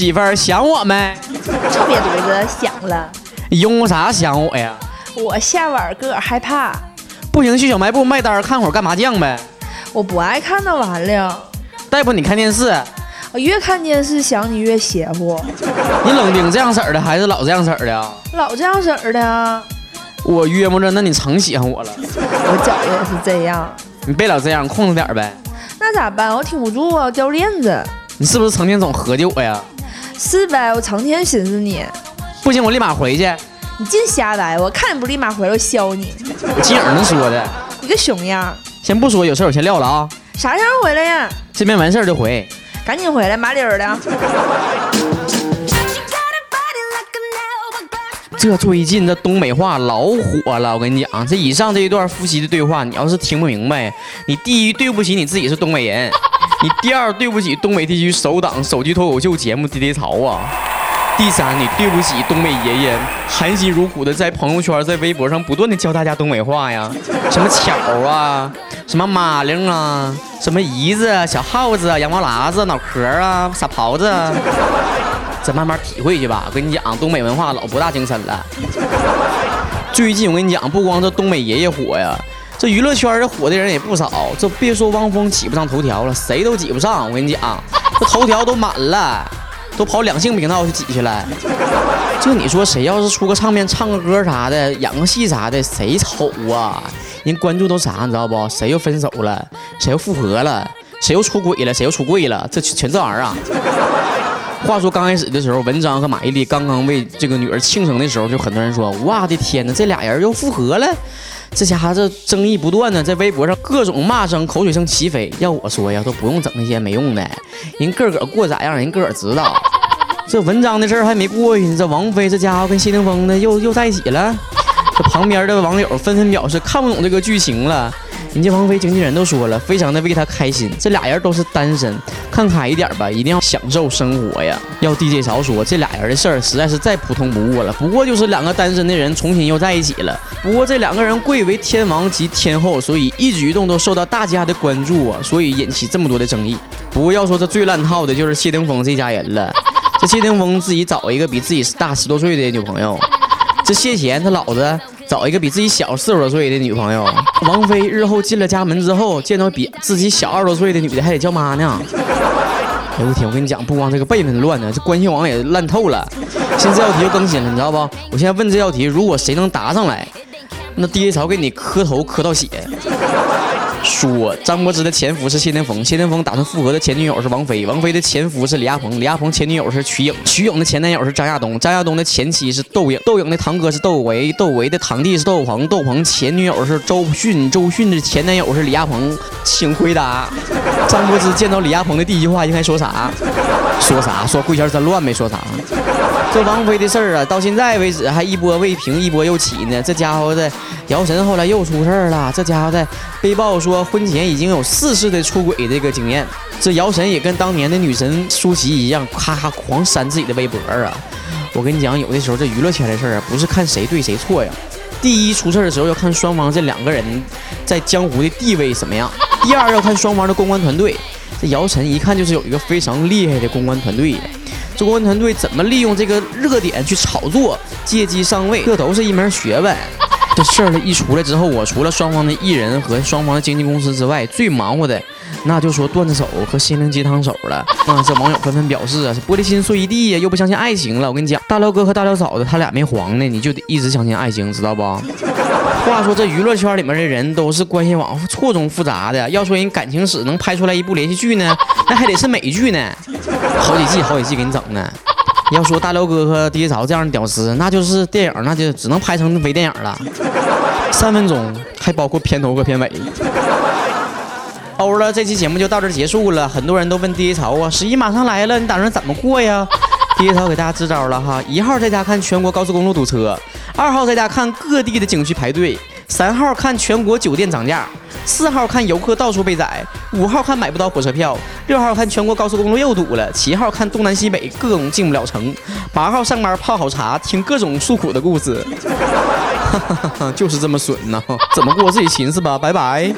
媳妇儿想我没？臭瘪犊子想了，用啥想我呀？我下晚个儿害怕，不行，去小卖部卖单看会儿干麻将呗。我不爱看那玩意儿。大夫，你看电视，我越看电视想你越邪乎，你冷丁这样式儿的还是老这样式儿的啊？老这样式儿的啊。我约摸着，那你成喜欢我了。我觉着也是这样，你别老这样，控制点儿呗。那咋办？我挺不住啊，掉链子。你是不是成天总合计我呀？是呗，我成天寻思你。不行，我立马回去。你净瞎掰，我看你不立马回来，我削你。我金影能说的，你个熊样。先不说，有事儿我先撂了啊。啥时候回来呀？这边完事儿就回。赶紧回来，麻溜儿的。这最近这东北话老火了，我跟你讲，这以上这一段夫妻的对话，你要是听不明白，你第一对不起你自己是东北人，你第二对不起东北地区首档手机脱口秀节目《低低潮》啊，第三你对不起东北爷爷含辛茹苦的在朋友圈、在微博上不断的教大家东北话呀，什么巧啊，什么马铃啊，什么姨子、小耗子、羊毛喇子、脑壳啊、傻狍子。再慢慢体会去吧。我跟你讲，东北文化老博大精深了。最近我跟你讲，不光这东北爷爷火呀，这娱乐圈这火的人也不少。这别说汪峰挤不上头条了，谁都挤不上。我跟你讲，这头条都满了，都跑两性频道去挤去了。就你说，谁要是出个唱片、唱个歌啥的，演个戏啥的，谁瞅啊？人关注都啥，你知道不？谁又分手了？谁又复合了？谁又出轨了？谁又出柜了？这全这玩意儿啊！话说刚开始的时候，文章和马伊琍刚刚为这个女儿庆生的时候，就很多人说：“哇的天哪，这俩人又复合了！”这家伙这争议不断呢，在微博上各种骂声、口水声齐飞。要我说呀，都不用整那些没用的，人个个过咋样，人个个知道。这文章的事儿还没过去呢，这王菲这家伙跟谢霆锋呢又又在一起了。这旁边的网友纷纷表示看不懂这个剧情了。人家王菲经纪人都说了，非常的为她开心。这俩人都是单身，看开一点吧，一定要享受生活呀。要 DJ 潮说，这俩人的事儿实在是再普通不过了，不过就是两个单身的人重新又在一起了。不过这两个人贵为天王及天后，所以一举一动都受到大家的关注啊，所以引起这么多的争议。不过要说这最烂套的就是谢霆锋这家人了。这谢霆锋自己找一个比自己大十多岁的女朋友，这谢贤他老子。找一个比自己小四十多岁的女朋友，王菲日后进了家门之后，见到比自己小二十多岁的女的还得叫妈呢。哎呦我天，我跟你讲，不光这个辈分乱呢，这关系网也烂透了。现在这道题又更新了，你知道不？我现在问这道题，如果谁能答上来，那 DJ 潮给你磕头磕到血。说张柏芝的前夫是谢霆锋，谢霆锋打算复合的前女友是王菲，王菲的前夫是李亚鹏，李亚鹏前女友是瞿颖，瞿颖的前男友是张亚东，张亚东的前妻是窦颖，窦颖的堂哥是窦唯，窦唯的堂弟是窦鹏，窦鹏前女友是周迅，周迅的前男友是李亚鹏，请回答，张柏芝见到李亚鹏的第一句话应该说啥？说啥？说贵圈真乱没说啥？这王菲的事儿啊，到现在为止还一波未平一波又起呢。这家伙的姚晨后来又出事儿了，这家伙的被曝说婚前已经有四次的出轨这个经验。这姚晨也跟当年的女神舒淇一样，咔咔狂删自己的微博啊。我跟你讲，有的时候这娱乐圈的事儿啊，不是看谁对谁错呀。第一出事儿的时候要看双方这两个人在江湖的地位怎么样，第二要看双方的公关团队。这姚晨一看就是有一个非常厉害的公关团队。这公关团队怎么利用这个热点去炒作、借机上位，这都是一门学问。这事儿一出来之后，我除了双方的艺人和双方的经纪公司之外，最忙活的那就说段子手和心灵鸡汤手了。啊，这网友纷纷表示啊，玻璃心碎一地呀，又不相信爱情了。我跟你讲，大辽哥和大辽嫂子他俩没黄呢，你就得一直相信爱情，知道不？话说这娱乐圈里面的人都是关系网错综复杂的，要说人感情史能拍出来一部连续剧呢，那还得是美剧呢。好几季，好几季给你整呢要说大辽哥和迪潮这样的屌丝，那就是电影，那就只能拍成微电影了。三分钟，还包括片头和片尾。欧了，这期节目就到这结束了。很多人都问迪潮啊，十一马上来了，你打算怎么过呀？迪潮给大家支招了哈，一号在家看全国高速公路堵车，二号在家看各地的景区排队，三号看全国酒店涨价。四号看游客到处被宰，五号看买不到火车票，六号看全国高速公路又堵了，七号看东南西北各种进不了城，八号上班泡好茶，听各种诉苦的故事，就是这么损呐！怎么过自己寻思吧，拜拜。